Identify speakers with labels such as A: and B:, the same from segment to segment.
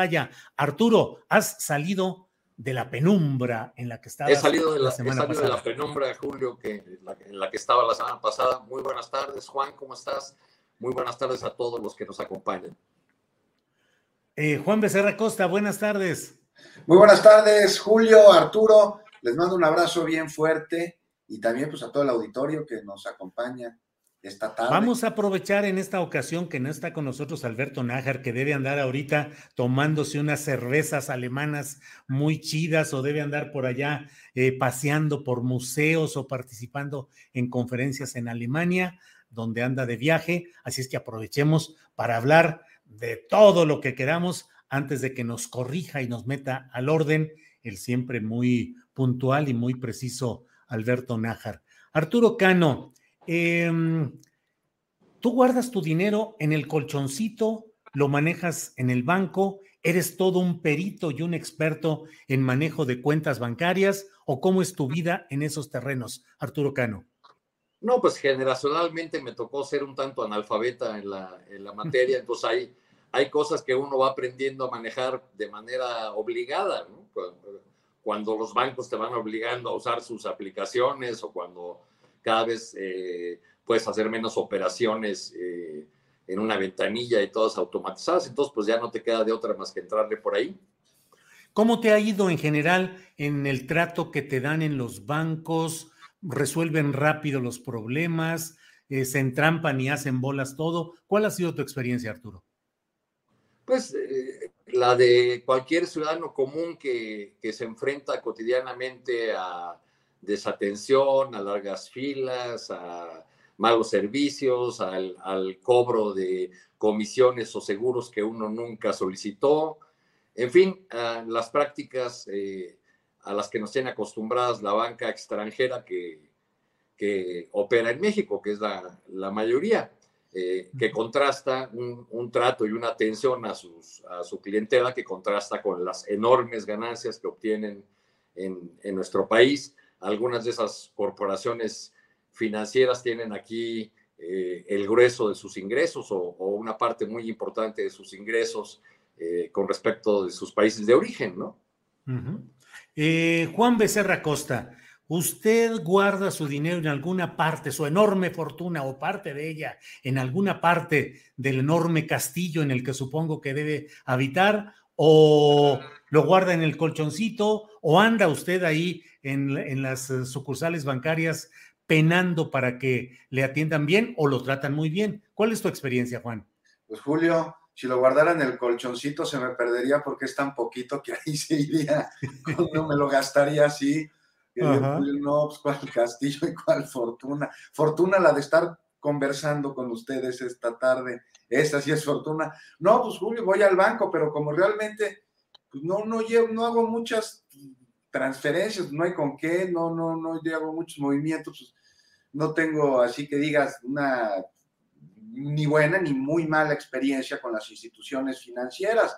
A: Vaya, Arturo, has salido de la penumbra en la que estabas
B: He salido de la,
A: la
B: he
A: semana
B: salido de
A: pasada.
B: la penumbra, Julio, que, en, la, en la que estaba la semana pasada. Muy buenas tardes, Juan, ¿cómo estás? Muy buenas tardes a todos los que nos acompañan.
A: Eh, Juan Becerra Costa, buenas tardes.
C: Muy buenas tardes, Julio, Arturo. Les mando un abrazo bien fuerte y también pues a todo el auditorio que nos acompaña
A: Vamos a aprovechar en esta ocasión que no está con nosotros Alberto Nájar, que debe andar ahorita tomándose unas cervezas alemanas muy chidas o debe andar por allá eh, paseando por museos o participando en conferencias en Alemania, donde anda de viaje. Así es que aprovechemos para hablar de todo lo que queramos antes de que nos corrija y nos meta al orden el siempre muy puntual y muy preciso Alberto Nájar. Arturo Cano, eh, tú guardas tu dinero en el colchoncito, lo manejas en el banco, eres todo un perito y un experto en manejo de cuentas bancarias o cómo es tu vida en esos terrenos, Arturo Cano.
B: No, pues generacionalmente me tocó ser un tanto analfabeta en la, en la materia, entonces hay, hay cosas que uno va aprendiendo a manejar de manera obligada, ¿no? Cuando, cuando los bancos te van obligando a usar sus aplicaciones o cuando cada vez eh, puedes hacer menos operaciones eh, en una ventanilla y todas automatizadas, entonces pues ya no te queda de otra más que entrarle por ahí.
A: ¿Cómo te ha ido en general en el trato que te dan en los bancos? ¿Resuelven rápido los problemas? Eh, ¿Se entrampan y hacen bolas todo? ¿Cuál ha sido tu experiencia, Arturo?
B: Pues eh, la de cualquier ciudadano común que, que, se enfrenta cotidianamente a desatención, a largas filas, a malos servicios, al, al cobro de comisiones o seguros que uno nunca solicitó. En fin, las prácticas eh, a las que nos tiene acostumbradas la banca extranjera que, que opera en México, que es la, la mayoría, eh, que contrasta un, un, trato y una atención a, sus, a su clientela que contrasta con las enormes ganancias que obtienen en, en nuestro país. Algunas de esas corporaciones financieras tienen aquí eh, el grueso de sus ingresos o, una parte muy importante de sus ingresos eh, con respecto de sus países de origen, ¿no?
A: Eh, Juan Becerra Costa, ¿usted guarda su dinero en alguna parte, su enorme fortuna o parte de ella, en alguna parte del enorme castillo en el que supongo que debe habitar? ¿O lo guarda en el colchoncito? ¿O anda usted ahí en, en las sucursales bancarias penando para que le atiendan bien o lo tratan muy bien? ¿Cuál es tu experiencia, Juan?
C: Pues Julio, si lo guardara en el colchoncito se me perdería porque es tan poquito que ahí se iría, no me lo gastaría así. Julio, no, pues cuál castillo y cuál fortuna. Fortuna la de estar conversando con ustedes esta tarde. Esa sí es fortuna. No, pues Julio, voy al banco, pero como realmente no, no, llevo, no hago muchas transferencias, no hay con qué, no, no, no hago muchos movimientos, pues, no tengo así que digas una ni buena ni muy mala experiencia con las instituciones financieras.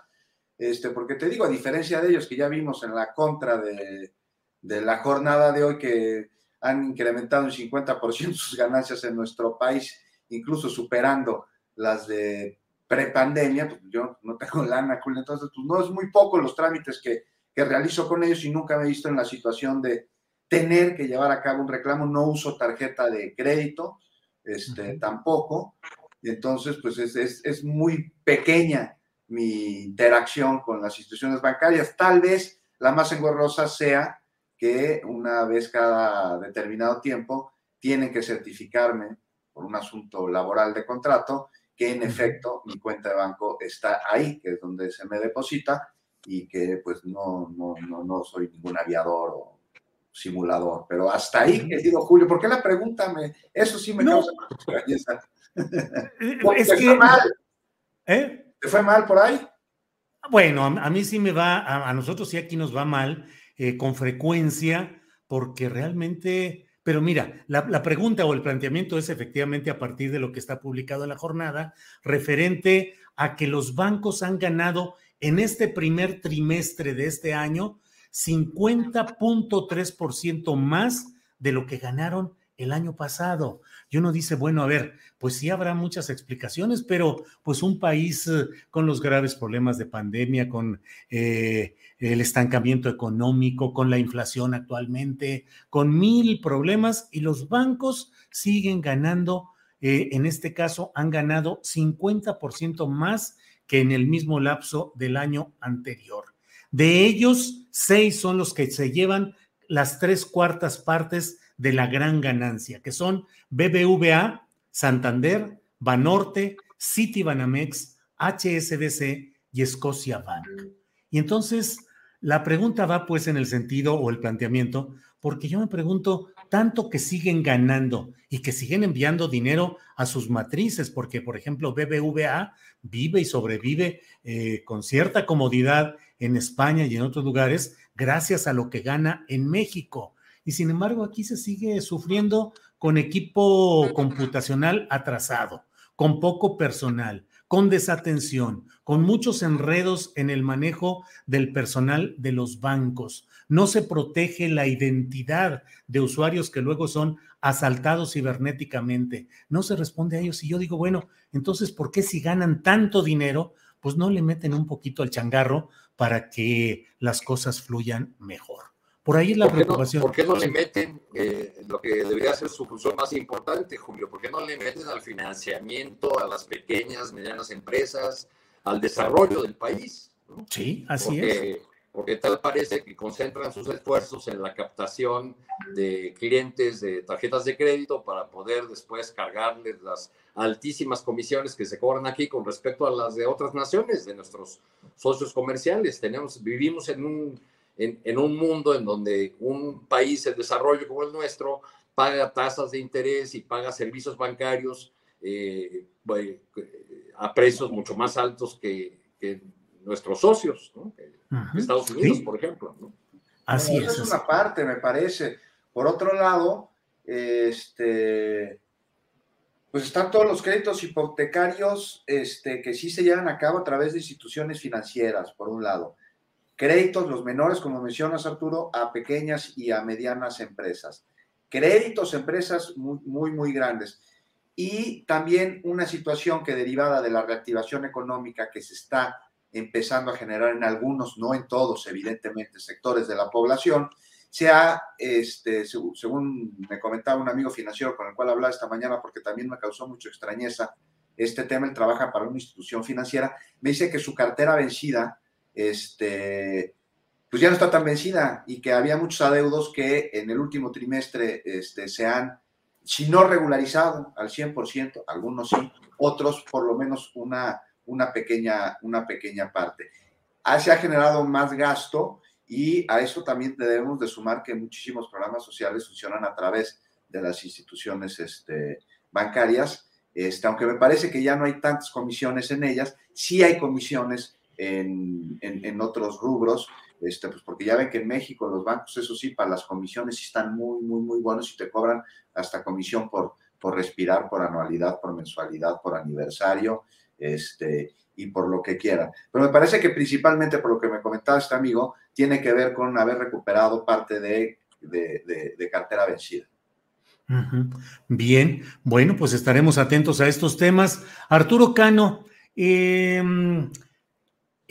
C: Este, porque te digo, a diferencia de ellos que ya vimos en la contra de, de la jornada de hoy que han incrementado un 50% sus ganancias en nuestro país, incluso superando las de prepandemia, pues yo no tengo lana, entonces pues no es muy poco los trámites que, que realizo con ellos y nunca me he visto en la situación de tener que llevar a cabo un reclamo, no uso tarjeta de crédito, este, tampoco, entonces pues es, es, es muy pequeña mi interacción con las instituciones bancarias, tal vez la más engorrosa sea que una vez cada determinado tiempo tienen que certificarme por un asunto laboral de contrato que en efecto mi cuenta de banco está ahí, que es donde se me deposita y que pues no, no, no, no soy ningún aviador o simulador. Pero hasta ahí, querido Julio, ¿por qué la pregunta me, eso sí me causa
A: Es que... Fue mal?
C: ¿Eh? ¿Te fue mal por ahí?
A: Bueno, a, mí sí me va, a, nosotros sí aquí nos va mal eh, con frecuencia, porque realmente pero mira, la, pregunta o el planteamiento es efectivamente a partir de lo que está publicado en la jornada, referente a que los bancos han ganado en este primer trimestre de este año 50.3% más de lo que ganaron el año pasado. Y uno dice, bueno, a ver, pues sí habrá muchas explicaciones, pero pues un país eh, con los graves problemas de pandemia, con eh, el estancamiento económico, con la inflación actualmente, con mil problemas y los bancos siguen ganando, eh, en este caso han ganado 50% más que en el mismo lapso del año anterior. De ellos, seis son los que se llevan las tres cuartas partes de la gran ganancia, que son BBVA, Santander, Banorte, Citibanamex, HSBC y Scotia Bank. Y entonces la pregunta va pues en el sentido o el planteamiento, porque yo me pregunto, tanto que siguen ganando y que siguen enviando dinero a sus matrices, porque por ejemplo BBVA vive y sobrevive eh, con cierta comodidad en España y en otros lugares gracias a lo que gana en México. Y sin embargo, aquí se sigue sufriendo con equipo computacional atrasado, con poco personal, con desatención, con muchos enredos en el manejo del personal de los bancos. No se protege la identidad de usuarios que luego son asaltados cibernéticamente. No se responde a ellos. Y yo digo, bueno, entonces, ¿por qué si ganan tanto dinero, pues no le meten un poquito al changarro para que las cosas fluyan mejor? Por ahí es la preocupación.
B: ¿Por qué no le meten eh, lo que debería ser su función más importante, Julio? ¿Por qué no le meten al financiamiento a las pequeñas, medianas empresas, al desarrollo del país?
A: Sí, así es.
B: Porque tal parece que concentran sus esfuerzos en la captación de clientes de tarjetas de crédito para poder después cargarles las altísimas comisiones que se cobran aquí con respecto a las de otras naciones, de nuestros socios comerciales. Tenemos, vivimos en un en, un mundo en donde un país en desarrollo como el nuestro paga tasas de interés y paga servicios bancarios eh, a precios mucho más altos que, nuestros socios, Estados Unidos, por ejemplo.
C: Así es. es una parte, me parece. Por otro lado, este, pues están todos los créditos hipotecarios este, que sí se llevan a cabo a través de instituciones financieras, por un lado. Créditos, los menores, como mencionas Arturo, a pequeñas y a medianas empresas. Créditos empresas muy, muy, muy grandes. Y también una situación que derivada de la reactivación económica que se está empezando a generar en algunos, no en todos, evidentemente, sectores de la población, se ha, este, según me comentaba un amigo financiero con el cual hablaba esta mañana, porque también me causó mucha extrañeza este tema, él trabaja para una institución financiera, me dice que su cartera vencida este, pues ya no está tan vencida y que había muchos adeudos que en el último trimestre este, se han, si no regularizado al 100%, algunos sí, otros por lo menos una, una, pequeña, una pequeña parte. Ah, se ha generado más gasto y a eso también debemos de sumar que muchísimos programas sociales funcionan a través de las instituciones este, bancarias. Este, aunque me parece que ya no hay tantas comisiones en ellas, sí hay comisiones en, otros rubros, este, pues porque ya ven que en México los bancos, eso sí, para las comisiones sí están muy, muy, muy buenos y te cobran hasta comisión por, por respirar, por anualidad, por mensualidad, por aniversario, este, y por lo que quieran. Pero me parece que principalmente por lo que me comentaba este amigo, tiene que ver con haber recuperado parte de, de, cartera vencida.
A: Bien, bueno, pues estaremos atentos a estos temas. Arturo Cano, Em,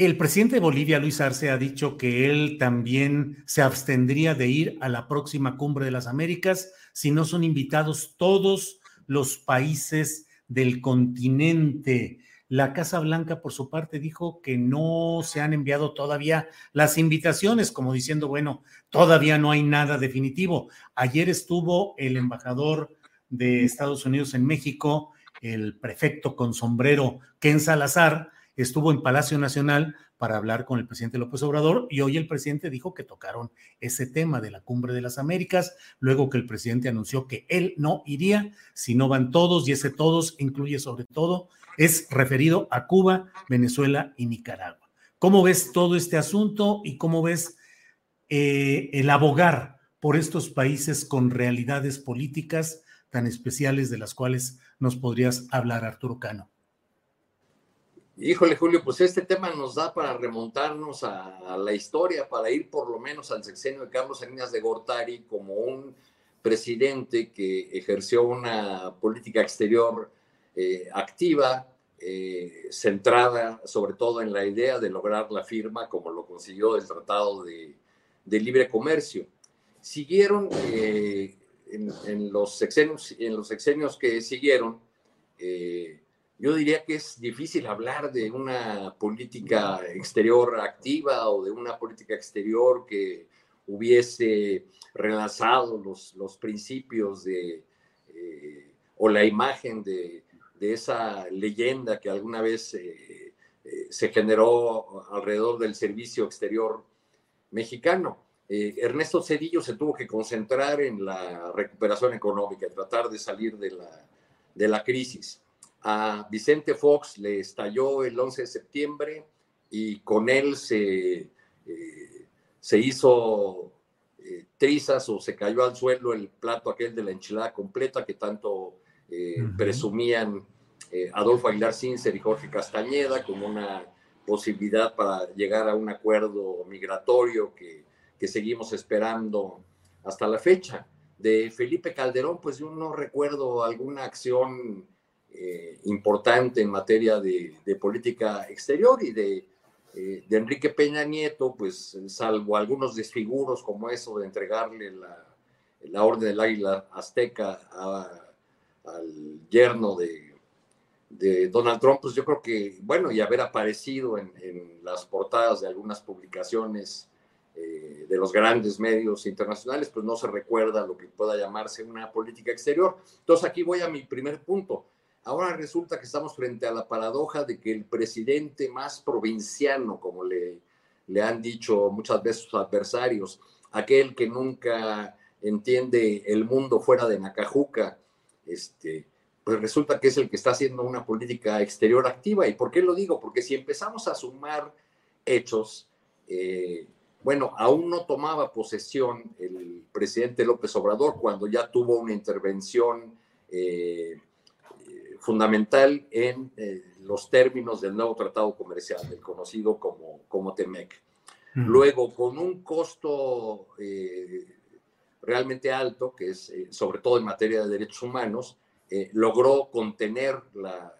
A: el presidente de Bolivia, Luis Arce, ha dicho que él también se abstendría de ir a la próxima cumbre de las Américas si no son invitados todos los países del continente. La Casa Blanca, por su parte, dijo que no se han enviado todavía las invitaciones, como diciendo, bueno, todavía no hay nada definitivo. Ayer estuvo el embajador de Estados Unidos en México, el prefecto con sombrero Ken Salazar, estuvo en Palacio Nacional para hablar con el presidente López Obrador y hoy el presidente dijo que tocaron ese tema de la cumbre de las Américas, luego que el presidente anunció que él no iría si no van todos y ese todos incluye sobre todo, es referido a Cuba, Venezuela y Nicaragua. ¿Cómo ves todo este asunto y cómo ves eh, el abogar por estos países con realidades políticas tan especiales de las cuales nos podrías hablar, Arturo Cano?
B: Híjole, Julio, pues este tema nos da para remontarnos a, la historia, para ir por lo menos al sexenio de Carlos Salinas de Gortari como un presidente que ejerció una política exterior eh, activa, eh, centrada sobre todo en la idea de lograr la firma, como lo consiguió el Tratado de, Libre Comercio. Siguieron eh, en, los sexenios, en los sexenios que siguieron, yo diría que es difícil hablar de una política exterior activa o de una política exterior que hubiese relanzado los, los principios de, eh, o la imagen de, de, esa leyenda que alguna vez eh, eh, se generó alrededor del servicio exterior mexicano. Ernesto Cedillo se tuvo que concentrar en la recuperación económica, tratar de salir de la, de la crisis. A Vicente Fox le estalló el 11 de septiembre y con él se, eh, se hizo eh, trizas o se cayó al suelo el plato aquel de la enchilada completa que tanto eh, presumían Adolfo Aguilar Cincer y Jorge Castañeda como una posibilidad para llegar a un acuerdo migratorio que, que seguimos esperando hasta la fecha. De Felipe Calderón, pues yo no recuerdo alguna acción eh, importante en materia de, política exterior y de, eh, de, Enrique Peña Nieto, pues salvo algunos desfiguros como eso de entregarle la, la Orden del Águila Azteca al yerno de, de, Donald Trump, pues yo creo que, bueno, y haber aparecido en, en las portadas de algunas publicaciones eh, de los grandes medios internacionales, pues no se recuerda lo que pueda llamarse una política exterior. Entonces aquí voy a mi primer punto Ahora resulta que estamos frente a la paradoja de que el presidente más provinciano, como le, le han dicho muchas veces sus adversarios, aquel que nunca entiende el mundo fuera de Nacajuca, este, pues resulta que es el que está haciendo una política exterior activa. ¿Y por qué lo digo? Porque si empezamos a sumar hechos, eh, bueno, aún no tomaba posesión el presidente López Obrador cuando ya tuvo una intervención eh, fundamental en eh, los términos del nuevo tratado comercial, el conocido como, como TEMEC. Luego, con un costo eh, realmente alto, que es eh, sobre todo en materia de derechos humanos, logró contener la,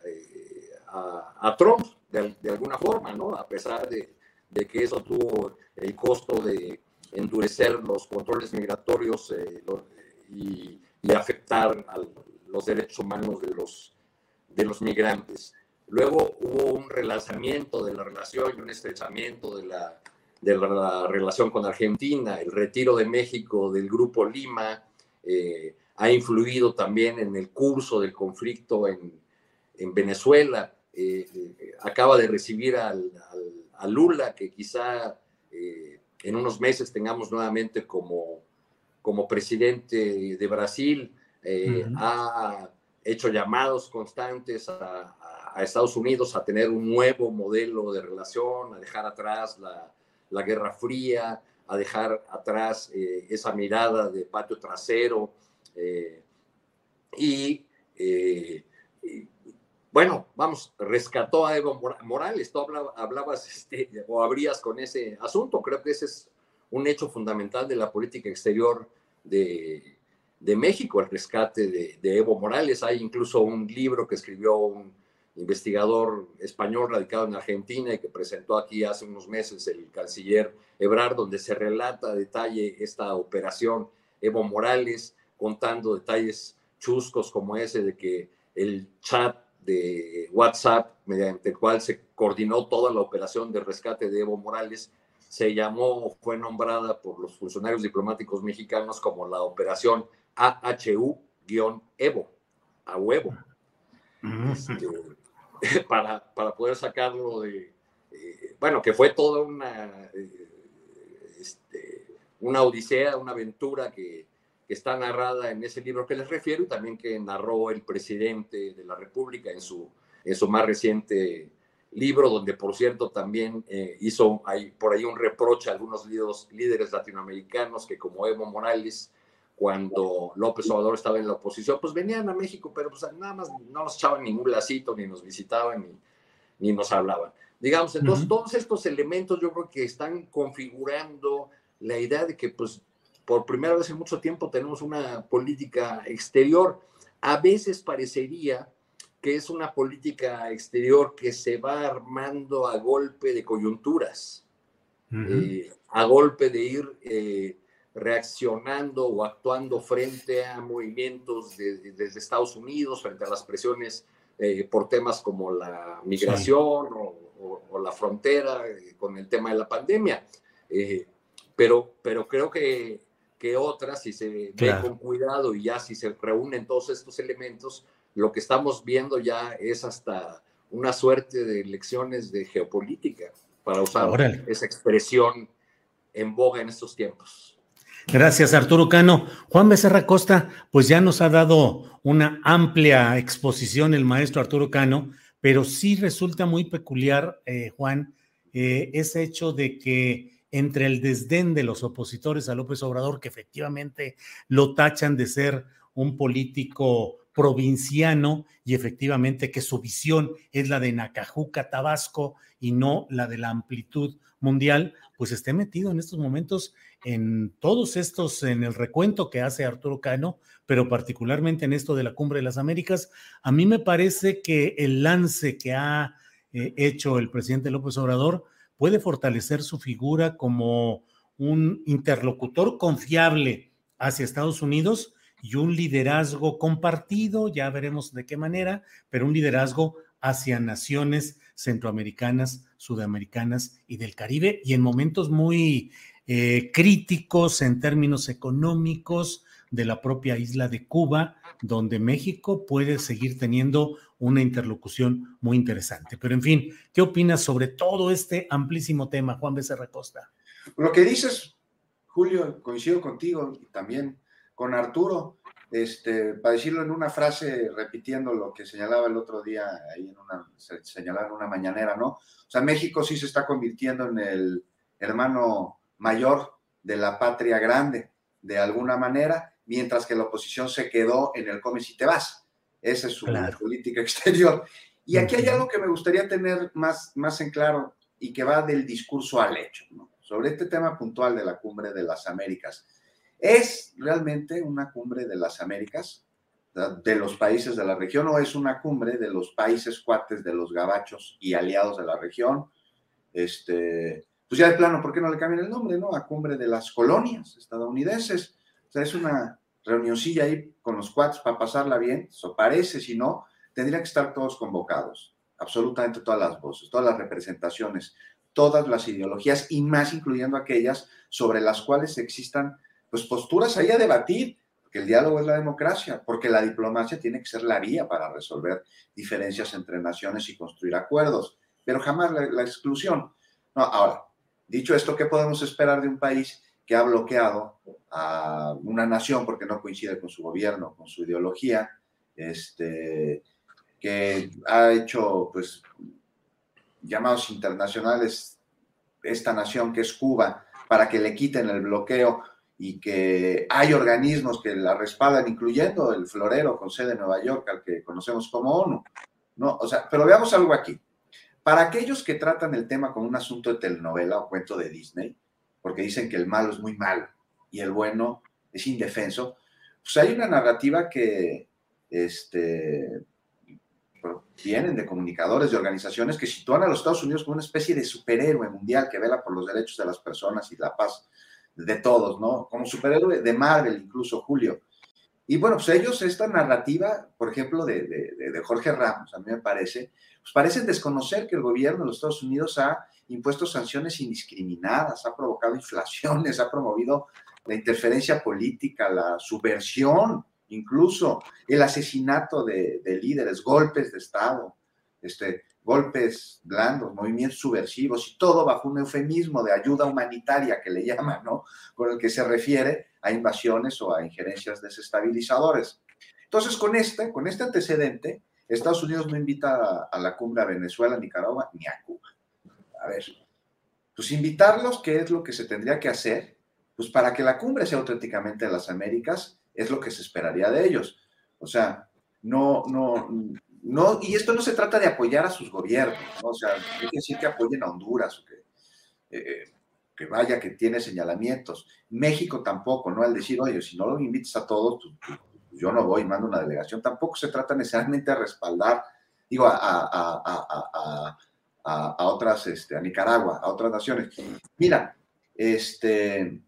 B: a, Trump de, alguna forma, ¿no? A pesar de, de, que eso tuvo el costo de endurecer los controles migratorios y, y, afectar a los derechos humanos de los, de los migrantes. Luego hubo un relanzamiento de la relación y un estrechamiento de la, de la relación con Argentina. El retiro de México del Grupo Lima eh, ha influido también en el curso del conflicto en, en Venezuela. Eh, eh, acaba de recibir al, a Lula, que quizá en unos meses tengamos nuevamente como, como presidente de Brasil. Ha hecho llamados constantes a, Estados Unidos a tener un nuevo modelo de relación, a dejar atrás la, Guerra Fría, a dejar atrás eh, esa mirada de patio trasero. Eh, eh, y, bueno, vamos, rescató a Evo Morales. Tú hablabas este, o habrías con ese asunto. Creo que ese es un hecho fundamental de la política exterior de, de México, el rescate de, Evo Morales. Hay incluso un libro que escribió un investigador español radicado en Argentina y que presentó aquí hace unos meses el canciller Ebrard, donde se relata a detalle esta operación Evo Morales, contando detalles chuscos como ese de que el chat de WhatsApp, mediante el cual se coordinó toda la operación de rescate de Evo Morales, se llamó, fue nombrada por los funcionarios diplomáticos mexicanos como la operación AHU-Evo, a huevo. Este, para, para, poder sacarlo de, eh, bueno, que fue toda una, eh, este, una odisea, una aventura que, que, está narrada en ese libro que les refiero y también que narró el presidente de la República en su, en su más reciente libro, donde por cierto también eh, hizo ahí, por ahí un reproche a algunos líderes, líderes latinoamericanos que como Evo Morales cuando López Obrador estaba en la oposición, pues venían a México, pero pues nada más no nos echaban ningún lacito, ni nos visitaban, ni, ni nos hablaban. Digamos, entonces todos estos elementos yo creo que están configurando la idea de que pues por primera vez en mucho tiempo tenemos una política exterior. A veces parecería que es una política exterior que se va armando a golpe de coyunturas, eh, a golpe de ir eh, reaccionando o actuando frente a movimientos desde Estados Unidos, frente a las presiones eh, por temas como la migración o, la frontera eh, con el tema de la pandemia. Eh, pero, pero creo que, que otras, si se ve con cuidado y ya si se reúnen todos estos elementos, lo que estamos viendo ya es hasta una suerte de lecciones de geopolítica, para usar esa expresión en boga en estos tiempos.
A: Gracias, Arturo Cano. Juan Becerra Costa, pues ya nos ha dado una amplia exposición el maestro Arturo Cano, pero sí resulta muy peculiar, eh, Juan, eh, ese hecho de que entre el desdén de los opositores a López Obrador, que efectivamente lo tachan de ser un político provinciano y efectivamente que su visión es la de Nacajuca, Tabasco y no la de la amplitud mundial, pues esté metido en estos momentos en todos estos, en el recuento que hace Arturo Cano, pero particularmente en esto de la Cumbre de las Américas, a mí me parece que el lance que ha eh, hecho el presidente López Obrador puede fortalecer su figura como un interlocutor confiable hacia Estados Unidos y un liderazgo compartido, ya veremos de qué manera, pero un liderazgo hacia naciones centroamericanas, sudamericanas y del Caribe, y en momentos muy eh, críticos en términos económicos de la propia isla de Cuba, donde México puede seguir teniendo una interlocución muy interesante. Pero en fin, ¿qué opinas sobre todo este amplísimo tema, Juan Becerra Costa?
C: Lo que dices, Julio, coincido contigo y también con Arturo, este, para decirlo en una frase, repitiendo lo que señalaba el otro día, ahí en una, señalaba en una mañanera, ¿no? O sea, México sí se está convirtiendo en el hermano mayor de la patria grande, de alguna manera, mientras que la oposición se quedó en el come si te vas. Esa es su política exterior. Y aquí hay algo que me gustaría tener más, más en claro y que va del discurso al hecho, ¿no? sobre este tema puntual de la cumbre de las Américas. ¿Es realmente una cumbre de las Américas, de los países de la región, o es una cumbre de los países cuates de los gabachos y aliados de la región? Este, pues ya de plano, ¿por qué no le cambian el nombre, no? A cumbre de las colonias estadounidenses. O sea, es una reunioncilla ahí con los cuates para pasarla bien, eso parece, si no, tendrían que estar todos convocados, absolutamente todas las voces, todas las representaciones, todas las ideologías y más incluyendo aquellas sobre las cuales existan pues posturas ahí a debatir, porque el diálogo es la democracia, porque la diplomacia tiene que ser la vía para resolver diferencias entre naciones y construir acuerdos, pero jamás la, la exclusión. No, ahora, Dicho esto, ¿qué podemos esperar de un país que ha bloqueado a una nación porque no coincide con su gobierno, con su ideología, este, que ha hecho pues llamados internacionales esta nación que es Cuba para que le quiten el bloqueo y que hay organismos que la respaldan, incluyendo el Florero con sede en Nueva York, al que conocemos como ONU. No, o sea, pero veamos algo aquí. Para aquellos que tratan el tema como un asunto de telenovela o cuento de Disney, porque dicen que el malo es muy malo y el bueno es indefenso, pues hay una narrativa que este, vienen de comunicadores, de organizaciones que sitúan a los Estados Unidos como una especie de superhéroe mundial que vela por los derechos de las personas y la paz de todos, ¿no? Como superhéroe de Marvel, incluso Julio. Y bueno, pues ellos, esta narrativa, por ejemplo, de, de, Jorge Ramos, a mí me parece, pues parecen desconocer que el gobierno de los Estados Unidos ha impuesto sanciones indiscriminadas, ha provocado inflaciones, ha promovido la interferencia política, la subversión, incluso el asesinato de, líderes, golpes de Estado, este, golpes blandos, movimientos subversivos y todo bajo un eufemismo de ayuda humanitaria que le llaman, ¿no? Con el que se refiere a invasiones o a injerencias desestabilizadores. Entonces, con este, con este antecedente, Estados Unidos no invita a, la cumbre a Venezuela, Nicaragua ni a Cuba. A ver, pues invitarlos, ¿qué es lo que se tendría que hacer? Pues para que la cumbre sea auténticamente de las Américas, es lo que se esperaría de ellos. O sea, no, no, no, y esto no se trata de apoyar a sus gobiernos, ¿no? O sea, hay que decir que apoyen a Honduras o que, eh, que vaya, que tiene señalamientos. México tampoco, ¿no? Al decir, oye, si no lo invitas a todos, pues, yo no voy, mando una delegación. Tampoco se trata necesariamente de respaldar, digo, a, a otras, este, a Nicaragua, a otras naciones. Mira, este,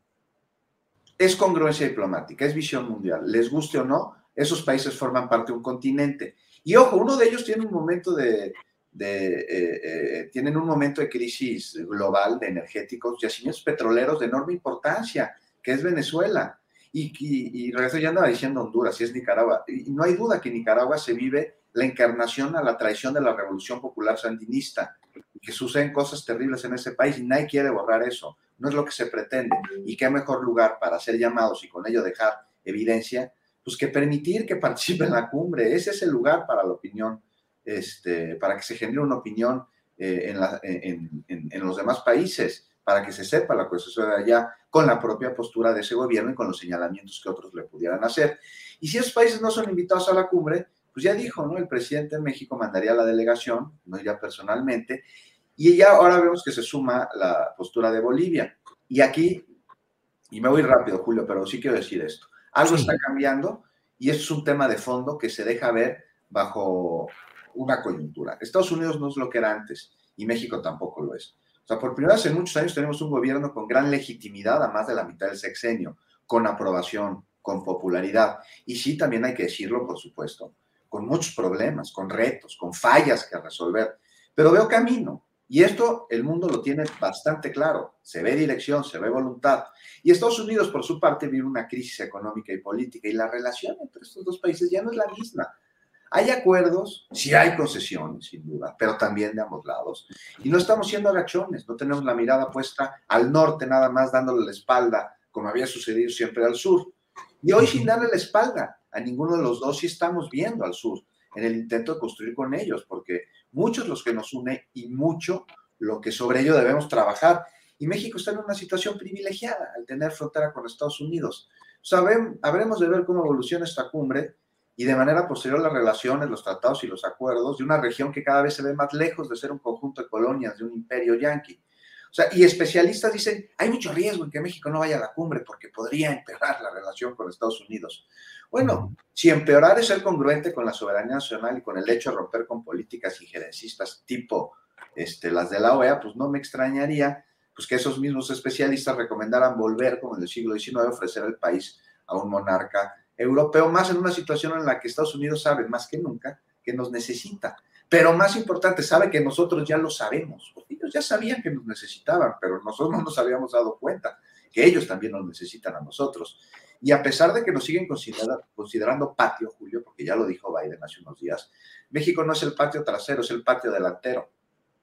C: es congruencia diplomática, es visión mundial. Les guste o no, esos países forman parte de un continente. Y ojo, uno de ellos tiene un momento de, eh, eh, tienen un momento de crisis global de energéticos, yacimientos petroleros de enorme importancia, que es Venezuela. Y, y, y ya andaba diciendo Honduras, y es Nicaragua. Y no hay duda que en Nicaragua se vive la encarnación a la traición de la revolución popular sandinista, que suceden cosas terribles en ese país y nadie quiere borrar eso. No es lo que se pretende. Y qué mejor lugar para ser llamados y con ello dejar evidencia, pues que permitir que participe en la cumbre. Ese es el lugar para la opinión este, para que se genere una opinión eh, en, los demás países, para que se sepa la cosa de allá con la propia postura de ese gobierno y con los señalamientos que otros le pudieran hacer. Y si esos países no son invitados a la cumbre, pues ya dijo, ¿no? El presidente de México mandaría la delegación, no iría personalmente, y ya ahora vemos que se suma la postura de Bolivia. Y aquí, y me voy rápido, Julio, pero sí quiero decir esto, algo está cambiando y es un tema de fondo que se deja ver bajo una coyuntura. Estados Unidos no es lo que era antes y México tampoco lo es. O sea, por primera vez en muchos años tenemos un gobierno con gran legitimidad a más de la mitad del sexenio, con aprobación, con popularidad. Y sí, también hay que decirlo, por supuesto, con muchos problemas, con retos, con fallas que resolver. Pero veo camino. Y esto el mundo lo tiene bastante claro. Se ve dirección, se ve voluntad. Y Estados Unidos, por su parte, vive una crisis económica y política. Y la relación entre estos dos países ya no es la misma. Hay acuerdos, sí hay concesiones, sin duda, pero también de ambos lados. Y no estamos siendo agachones, no tenemos la mirada puesta al norte nada más dándole la espalda, como había sucedido siempre al sur. Y hoy sin darle la espalda a ninguno de los dos, sí estamos viendo al sur en el intento de construir con ellos, porque muchos los que nos une y mucho lo que sobre ello debemos trabajar. Y México está en una situación privilegiada al tener frontera con Estados Unidos. Sabemos, habremos de ver cómo evoluciona esta cumbre y de manera posterior las relaciones, los tratados y los acuerdos de una región que cada vez se ve más lejos de ser un conjunto de colonias de un imperio yanqui. O sea, y especialistas dicen, hay mucho riesgo en que México no vaya a la cumbre porque podría empeorar la relación con Estados Unidos. Bueno, si empeorar es ser congruente con la soberanía nacional y con el hecho de romper con políticas injerencistas tipo este, las de la OEA, pues no me extrañaría pues que esos mismos especialistas recomendaran volver, como en el siglo XIX, a ofrecer al país a un monarca europeo, más en una situación en la que Estados Unidos sabe más que nunca que nos necesita. Pero más importante, sabe que nosotros ya lo sabemos. Ellos ya sabían que nos necesitaban, pero nosotros no nos habíamos dado cuenta que ellos también nos necesitan a nosotros. Y a pesar de que nos siguen considerando patio, Julio, porque ya lo dijo Biden hace unos días, México no es el patio trasero, es el patio delantero,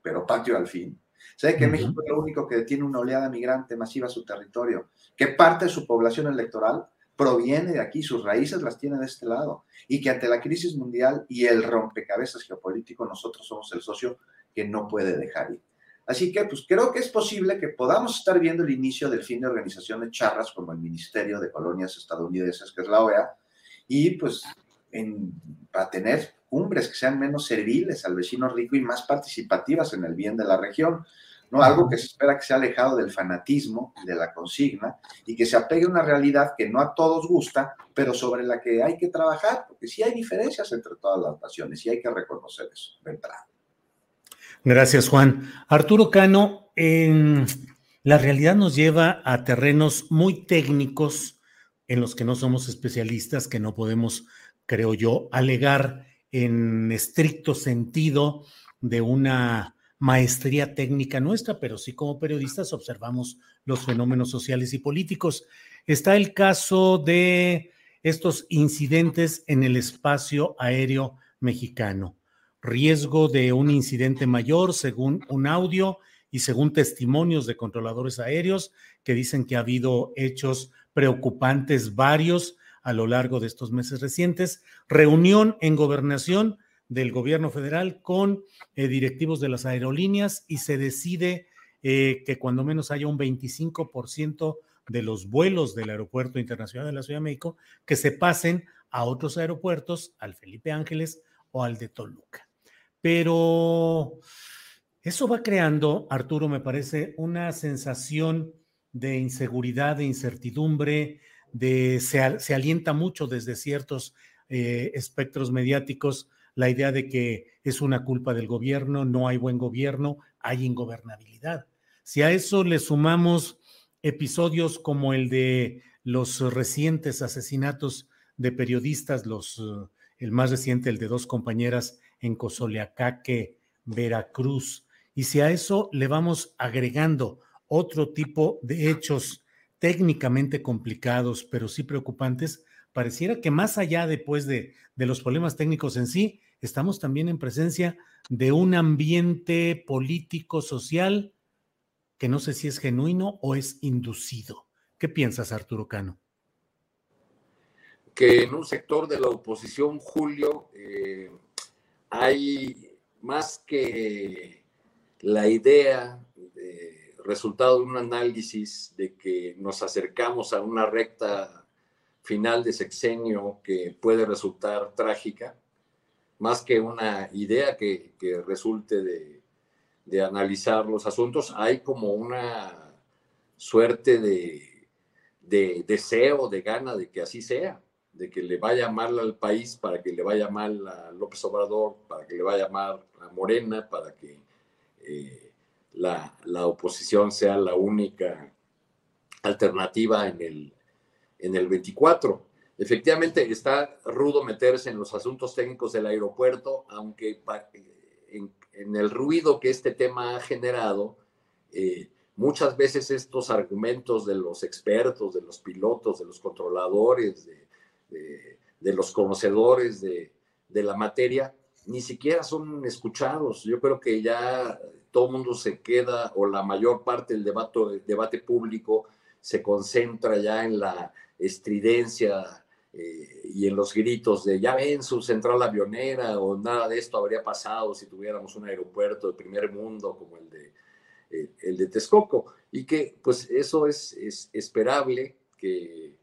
C: pero patio al fin. Sabe que México es lo único que tiene una oleada migrante masiva a su territorio, que parte de su población electoral proviene de aquí, sus raíces las tiene de este lado, y que ante la crisis mundial y el rompecabezas geopolítico, nosotros somos el socio que no puede dejar ir. Así que, pues creo que es posible que podamos estar viendo el inicio del fin de organizaciones charras como el Ministerio de Colonias Estadounidenses, que es la OEA, y pues en, para tener cumbres que sean menos serviles al vecino rico y más participativas en el bien de la región. ¿no? Algo que se espera que sea alejado del fanatismo, de la consigna, y que se apegue a una realidad que no a todos gusta, pero sobre la que hay que trabajar, porque sí hay diferencias entre todas las naciones y hay que reconocer eso de entrada.
A: Gracias, Juan. Arturo Cano, la realidad nos lleva a terrenos muy técnicos en los que no somos especialistas, que no podemos, creo yo, alegar en estricto sentido de una maestría técnica nuestra, pero sí como periodistas observamos los fenómenos sociales y políticos. Está el caso de estos incidentes en el espacio aéreo mexicano. Riesgo de un incidente mayor según un audio y según testimonios de controladores aéreos que dicen que ha habido hechos preocupantes varios a lo largo de estos meses recientes. Reunión en gobernación del gobierno federal con eh, directivos de las aerolíneas y se decide eh, que cuando menos haya un 25% de los vuelos del Aeropuerto Internacional de la Ciudad de México que se pasen a otros aeropuertos, al Felipe Ángeles o al de Toluca. Pero eso va creando, Arturo, me parece, una sensación de inseguridad, de incertidumbre, de se, se alienta mucho desde ciertos eh, espectros mediáticos la idea de que es una culpa del gobierno, no hay buen gobierno, hay ingobernabilidad. Si a eso le sumamos episodios como el de los recientes asesinatos de periodistas, los, eh, el más reciente, el de dos compañeras en Cozoleacaque, Veracruz, y si a eso le vamos agregando otro tipo de hechos técnicamente complicados, pero sí preocupantes, pareciera que más allá después de, de los problemas técnicos en sí, estamos también en presencia de un ambiente político, social, que no sé si es genuino o es inducido. ¿Qué piensas, Arturo Cano?
B: Que en un sector de la oposición, Julio, eh, hay más que la idea, de, resultado de un análisis de que nos acercamos a una recta final de sexenio que puede resultar trágica, más que una idea que, resulte de, analizar los asuntos, hay como una suerte de, de, deseo, de gana de que así sea, de que le vaya mal al país para que le vaya mal a López Obrador, para que le vaya mal a Morena, para que eh, la, la, oposición sea la única alternativa en el, en el 24. Efectivamente, está rudo meterse en los asuntos técnicos del aeropuerto, aunque en, el ruido que este tema ha generado, eh, muchas veces estos argumentos de los expertos, de los pilotos, de los controladores, de, los conocedores de, la materia, ni siquiera son escuchados. Yo creo que ya todo el mundo se queda, o la mayor parte del debate, debate público se concentra ya en la estridencia eh, y en los gritos de ya ven su central avionera o nada de esto habría pasado si tuviéramos un aeropuerto de primer mundo como el de, eh, el de Texcoco. Y que pues eso es, es esperable que,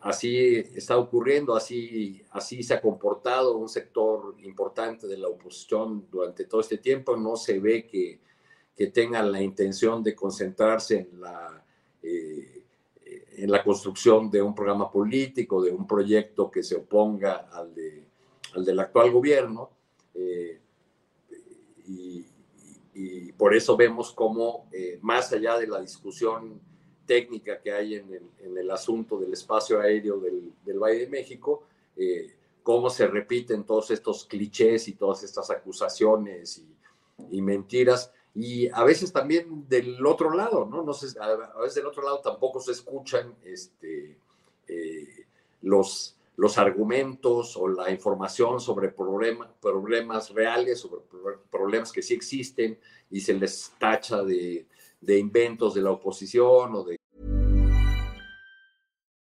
B: así está ocurriendo, así, así se ha comportado un sector importante de la oposición durante todo este tiempo. No se ve que, que tengan la intención de concentrarse en la... Eh, en la construcción de un programa político, de un proyecto que se oponga al, de, al del actual gobierno. Eh, y, por eso vemos cómo, eh, más allá de la discusión técnica que hay en el, en el asunto del espacio aéreo del, del Valle de México, eh, cómo se repiten todos estos clichés y todas estas acusaciones y, y mentiras y a veces también del otro lado, ¿no? no sé, a veces del otro lado tampoco se escuchan este, eh, los, los argumentos o la información sobre problemas reales, sobre problemas que sí existen y se les tacha de, de inventos de la oposición o de...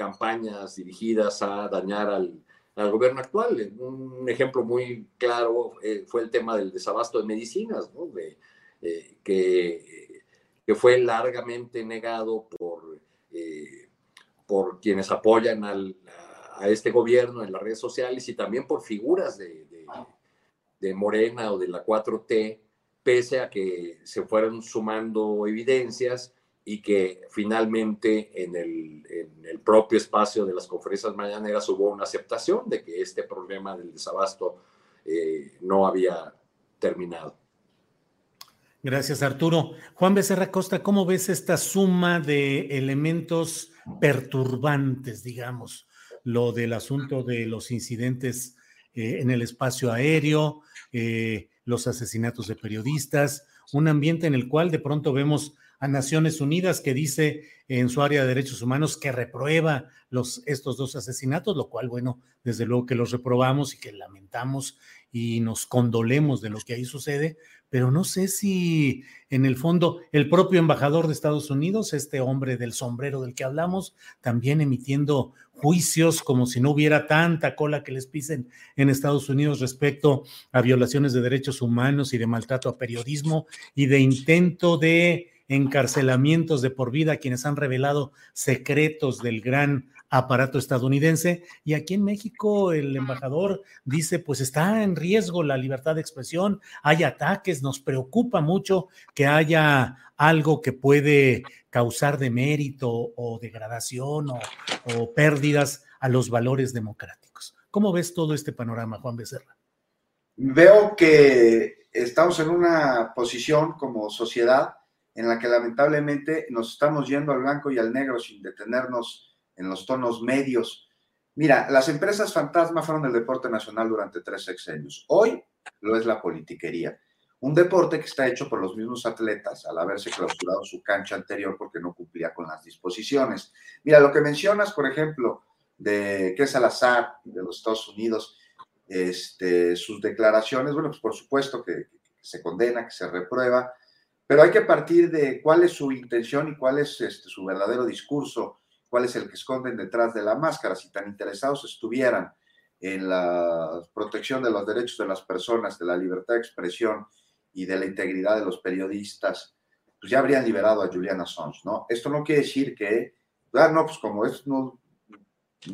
B: Campañas dirigidas a dañar al, al gobierno actual. Un ejemplo muy claro eh, fue el tema del desabasto de medicinas, de, eh, que, que, fue largamente negado por, eh, por quienes apoyan al, a, a, este gobierno en las redes sociales y también por figuras de, de, de Morena o de la 4T, pese a que se fueron sumando evidencias y que finalmente en el, propio espacio de las conferencias mañaneras hubo una aceptación de que este problema del desabasto eh, no había terminado.
A: Gracias, Arturo. Juan Becerra Costa, ¿cómo ves esta suma de elementos perturbantes, digamos? Lo del asunto de los incidentes eh, en el espacio aéreo, eh, los asesinatos de periodistas, un ambiente en el cual de pronto vemos a Naciones Unidas que dice en su área de derechos humanos que reprueba los, estos dos asesinatos, lo cual, bueno, desde luego que los reprobamos y que lamentamos y nos condolemos de lo que ahí sucede, pero no sé si en el fondo el propio embajador de Estados Unidos, este hombre del sombrero del que hablamos, también emitiendo juicios como si no hubiera tanta cola que les pisen en Estados Unidos respecto a violaciones de derechos humanos y de maltrato a periodismo y de intento de encarcelamientos de por vida a quienes han revelado secretos del gran aparato estadounidense. Y aquí en México el embajador dice, pues está en riesgo la libertad de expresión, hay ataques, nos preocupa mucho que haya algo que puede causar demérito o degradación o, o pérdidas a los valores democráticos. ¿Cómo ves todo este panorama, Juan Becerra?
C: Veo que estamos en una posición como sociedad en la que lamentablemente nos estamos yendo al blanco y al negro sin detenernos en los tonos medios. Mira, las empresas fantasma fueron el deporte nacional durante tres sexenios. Hoy lo es la politiquería. Un deporte que está hecho por los mismos atletas al haberse clausurado su cancha anterior porque no cumplía con las disposiciones. Mira, lo que mencionas, por ejemplo, de que Salazar de los Estados Unidos, este, sus declaraciones, bueno, pues por supuesto que se condena, que se reprueba, pero hay que partir de cuál es su intención y cuál es este, su verdadero discurso cuál es el que esconden detrás de la máscara. Si tan interesados estuvieran en la protección de los derechos de las personas, de la libertad de expresión y de la integridad de los periodistas, pues ya habrían liberado a Julian Assange, ¿no? Esto no quiere decir que, ah, no, pues como es, no,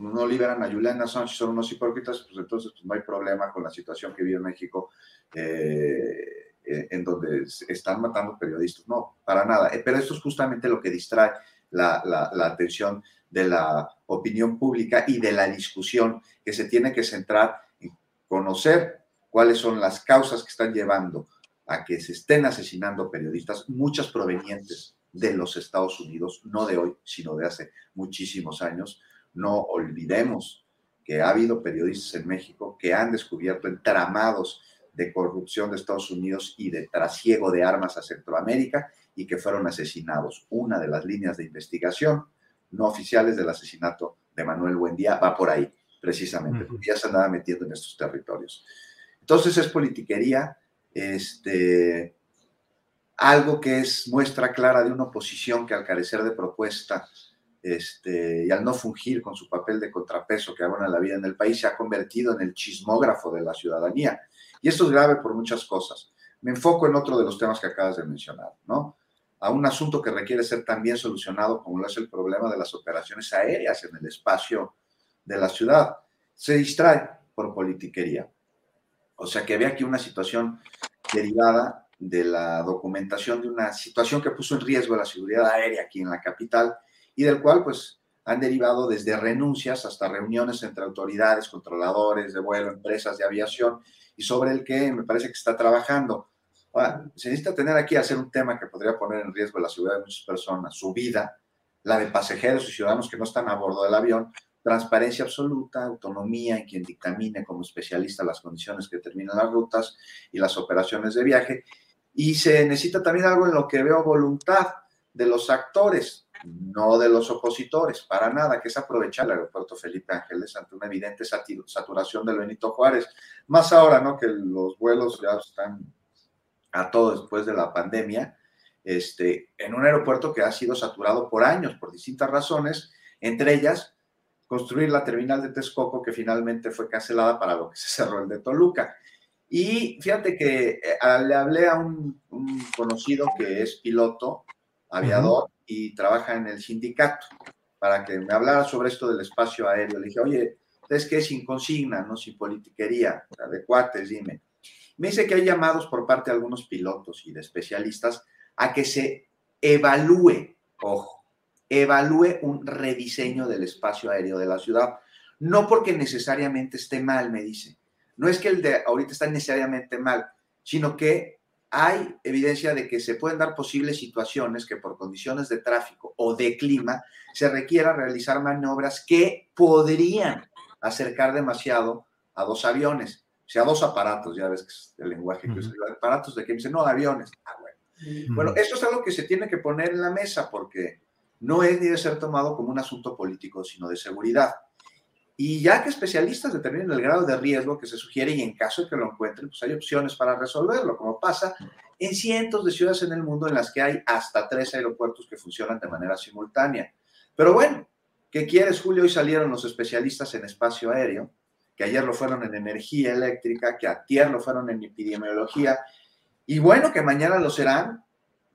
C: no liberan a Julian Assange, son unos hipócritas, pues entonces pues no hay problema con la situación que vive México, eh, en donde están matando periodistas. No, para nada. Eh, pero esto es justamente lo que distrae la, la, la atención de la opinión pública y de la discusión que se tiene que centrar en conocer cuáles son las causas que están llevando a que se estén asesinando periodistas, muchas provenientes de los Estados Unidos, no de hoy, sino de hace muchísimos años. No olvidemos que ha habido periodistas en México que han descubierto entramados de corrupción de Estados Unidos y de trasiego de armas a Centroamérica y que fueron asesinados. Una de las líneas de investigación no oficiales del asesinato de Manuel Buendía va por ahí, precisamente, porque ya se andaba metiendo en estos territorios. Entonces es politiquería, este, algo que es muestra clara de una oposición que al carecer de propuesta este, y al no fungir con su papel de contrapeso que abona la vida en el país, se ha convertido en el chismógrafo de la ciudadanía. Y esto es grave por muchas cosas. Me enfoco en otro de los temas que acabas de mencionar, ¿no? a un asunto que requiere ser también solucionado, como lo es el problema de las operaciones aéreas en el espacio de la ciudad. Se distrae por politiquería. O sea que había aquí una situación derivada de la documentación de una situación que puso en riesgo la seguridad aérea aquí en la capital y del cual pues han derivado desde renuncias hasta reuniones entre autoridades, controladores de vuelo, empresas de aviación, y sobre el que me parece que está trabajando. Se necesita tener aquí hacer un tema que podría poner en riesgo la seguridad de muchas personas, su vida, la de pasajeros y ciudadanos que no están a bordo del avión, transparencia absoluta, autonomía en quien dictamine como especialista las condiciones que determinan las rutas y las operaciones de viaje. Y se necesita también algo en lo que veo voluntad de los actores, no de los opositores, para nada, que es aprovechar el aeropuerto Felipe Ángeles ante una evidente saturación del Benito Juárez. Más ahora, ¿no? Que los vuelos ya están a todo después de la pandemia, este, en un aeropuerto que ha sido saturado por años, por distintas razones, entre ellas construir la terminal de Texcoco que finalmente fue cancelada para lo que se cerró el de Toluca. Y fíjate que eh, le hablé a un, conocido que es piloto, aviador, y trabaja en el sindicato, para que me hablara sobre esto del espacio aéreo. Le dije, oye, ¿es que Sin consigna, ¿no? Sin politiquería, de cuates, dime. Me dice que hay llamados por parte de algunos pilotos y de especialistas a que se evalúe, ojo, evalúe un rediseño del espacio aéreo de la ciudad. No porque necesariamente esté mal, me dice. No es que el de ahorita está necesariamente mal, sino que hay evidencia de que se pueden dar posibles situaciones que por condiciones de tráfico o de clima se requiera realizar maniobras que podrían acercar demasiado a dos aviones, o sea, dos aparatos, ya ves que es el lenguaje que usa, aparatos de que dicen, no, aviones. Ah, bueno. Bueno, esto es algo que se tiene que poner en la mesa porque no es ni de ser tomado como un asunto político, sino de seguridad. Y ya que especialistas determinen el grado de riesgo que se sugiere y en caso de que lo encuentren, pues hay opciones para resolverlo, como pasa en cientos de ciudades en el mundo en las que hay hasta tres aeropuertos que funcionan de manera simultánea. Pero bueno, ¿qué quieres, Julio? Hoy salieron los especialistas en espacio aéreo, que ayer lo fueron en energía eléctrica, que ayer lo fueron en epidemiología, y bueno, que mañana lo serán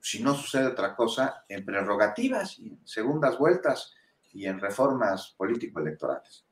C: si no sucede otra cosa, en prerrogativas y en segundas vueltas y en reformas político-electorales.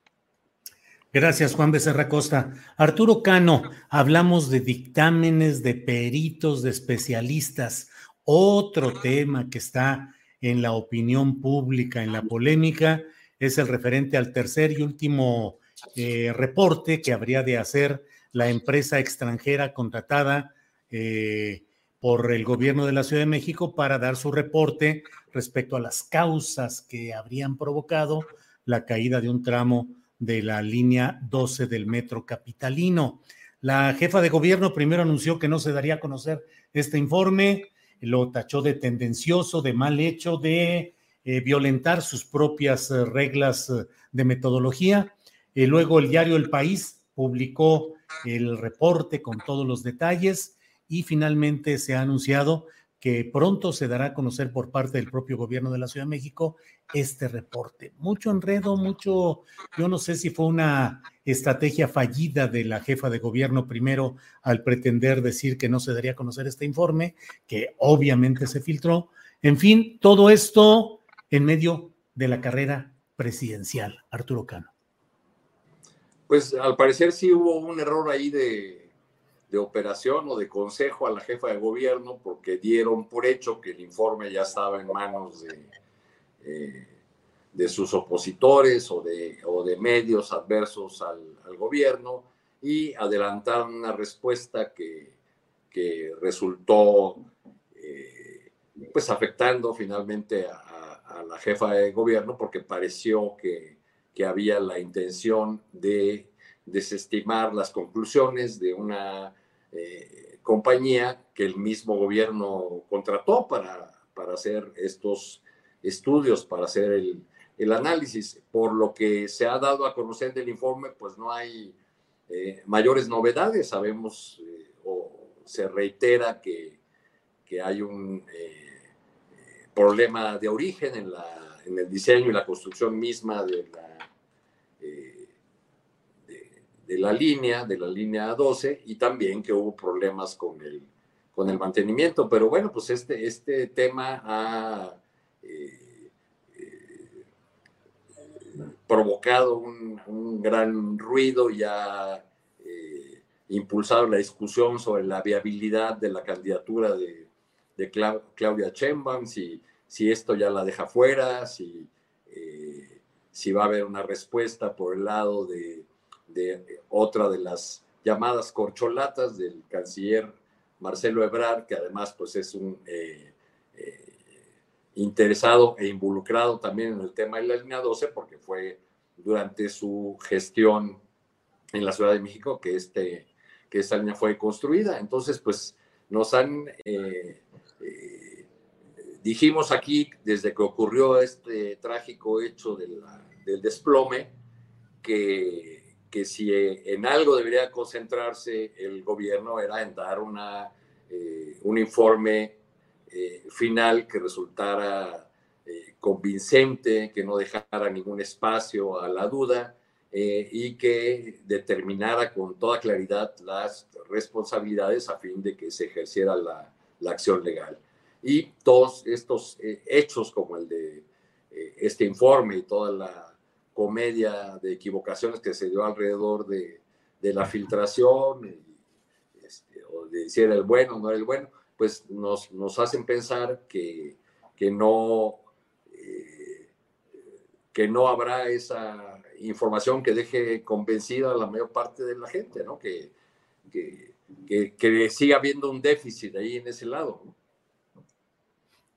A: Gracias, Juan Becerra Costa. Arturo Cano, hablamos de dictámenes de peritos, de especialistas. Otro tema que está en la opinión pública, en la polémica, es el referente al tercer y último eh, reporte que habría de hacer la empresa extranjera contratada eh, por el gobierno de la Ciudad de México para dar su reporte respecto a las causas que habrían provocado la caída de un tramo de la línea 12 del metro capitalino. La jefa de gobierno primero anunció que no se daría a conocer este informe, lo tachó de tendencioso, de mal hecho, de eh, violentar sus propias eh, reglas eh, de metodología. luego el diario El País publicó el reporte con todos los detalles y finalmente se ha anunciado que pronto se dará a conocer por parte del propio gobierno de la Ciudad de México este reporte. Mucho enredo, mucho, yo no sé si fue una estrategia fallida de la jefa de gobierno primero al pretender decir que no se daría a conocer este informe, que obviamente se filtró. En fin, todo esto en medio de la carrera presidencial. Arturo Cano.
B: Pues al parecer sí hubo un error ahí de, de operación o de consejo a la jefa de gobierno porque dieron por hecho que el informe ya estaba en manos de, eh, de sus opositores o de, o de medios adversos al, gobierno y adelantaron una respuesta que, que resultó eh, pues afectando finalmente a, a, la jefa de gobierno porque pareció que, que había la intención de desestimar las conclusiones de una eh, compañía que el mismo gobierno contrató para, para hacer estos estudios, para hacer el, el, análisis. Por lo que se ha dado a conocer del informe, pues no hay eh, mayores novedades. Sabemos eh, o se reitera que, que hay un problema de origen en, la, en el diseño y la construcción misma de la de la línea, de la línea 12, y también que hubo problemas con el, con el mantenimiento. Pero bueno, pues este, este tema ha eh, eh, provocado un, gran ruido y ha eh, impulsado la discusión sobre la viabilidad de la candidatura de, Claudia Sheinbaum, si, si esto ya la deja fuera, si si va a haber una respuesta por el lado de, otra de las llamadas corcholatas del canciller Marcelo Ebrard, que además pues es un eh, eh, interesado e involucrado también en el tema de la línea 12, porque fue durante su gestión en la Ciudad de México que, este, que esta línea fue construida. Entonces, pues nos han, eh, dijimos aquí, desde que ocurrió este trágico hecho del desplome, que, que, si en algo debería concentrarse el gobierno era en dar una, eh, un informe eh, final que resultara eh, convincente, que no dejara ningún espacio a la duda y que determinara con toda claridad las responsabilidades a fin de que se ejerciera la, la acción legal. Y todos estos hechos como el de este informe y toda la comedia de equivocaciones que se dio alrededor de, de la filtración, este, o de si era el bueno o no era el bueno, pues nos, nos hacen pensar que, que no, eh, que no habrá esa información que deje convencida a la mayor parte de la gente, ¿no? Que, que, que, siga habiendo un déficit ahí en ese lado.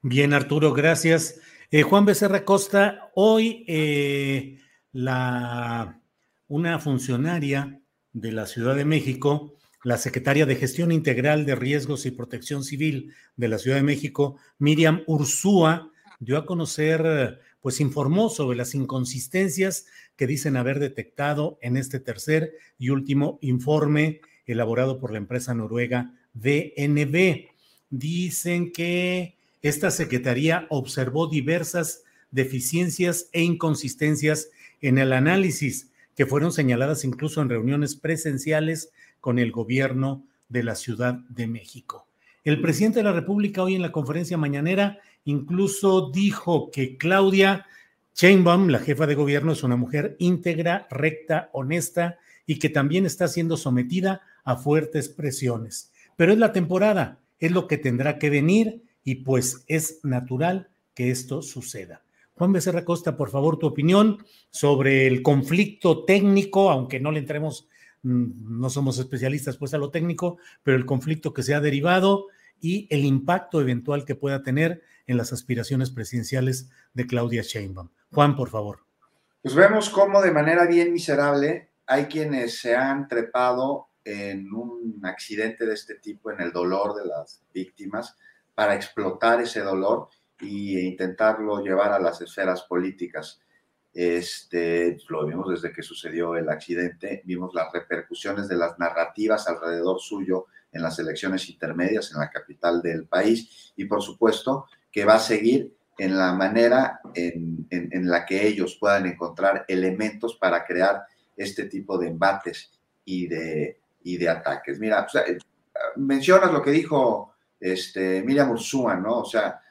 A: Bien, Arturo, gracias. Eh, Juan Becerra Costa, hoy eh, la, una funcionaria de la Ciudad de México la secretaria de Gestión Integral de Riesgos y Protección Civil de la Ciudad de México, Miriam Ursúa, dio a conocer, pues informó sobre las inconsistencias que dicen haber detectado en este tercer y último informe elaborado por la empresa noruega DNB. Dicen que esta secretaría observó diversas deficiencias e inconsistencias en el análisis que fueron señaladas incluso en reuniones presenciales con el gobierno de la Ciudad de México. El presidente de la República hoy en la conferencia mañanera incluso dijo que Claudia Sheinbaum, la jefa de gobierno, es una mujer íntegra, recta, honesta y que también está siendo sometida a fuertes presiones. Pero es la temporada, es lo que tendrá que venir y pues es natural que esto suceda. Juan Becerra Costa, por favor, tu opinión sobre el conflicto técnico, aunque no le entremos Mm, no somos especialistas pues a lo técnico, pero el conflicto que se ha derivado y el impacto eventual que pueda tener en las aspiraciones presidenciales de Claudia Sheinbaum. Juan, por favor.
C: Pues vemos cómo de manera bien miserable hay quienes se han trepado en un accidente de este tipo, en el dolor de las víctimas, para explotar ese dolor e intentarlo llevar a las esferas políticas. Este, lo vimos desde que sucedió el accidente, vimos las repercusiones de las narrativas alrededor suyo en las elecciones intermedias en la capital del país y por supuesto que va a seguir en la manera en, la que ellos puedan encontrar elementos para crear este tipo de embates y de, y de ataques. Mira, eh, mencionas lo que dijo este, Miriam Ursúa, ¿no? O sea,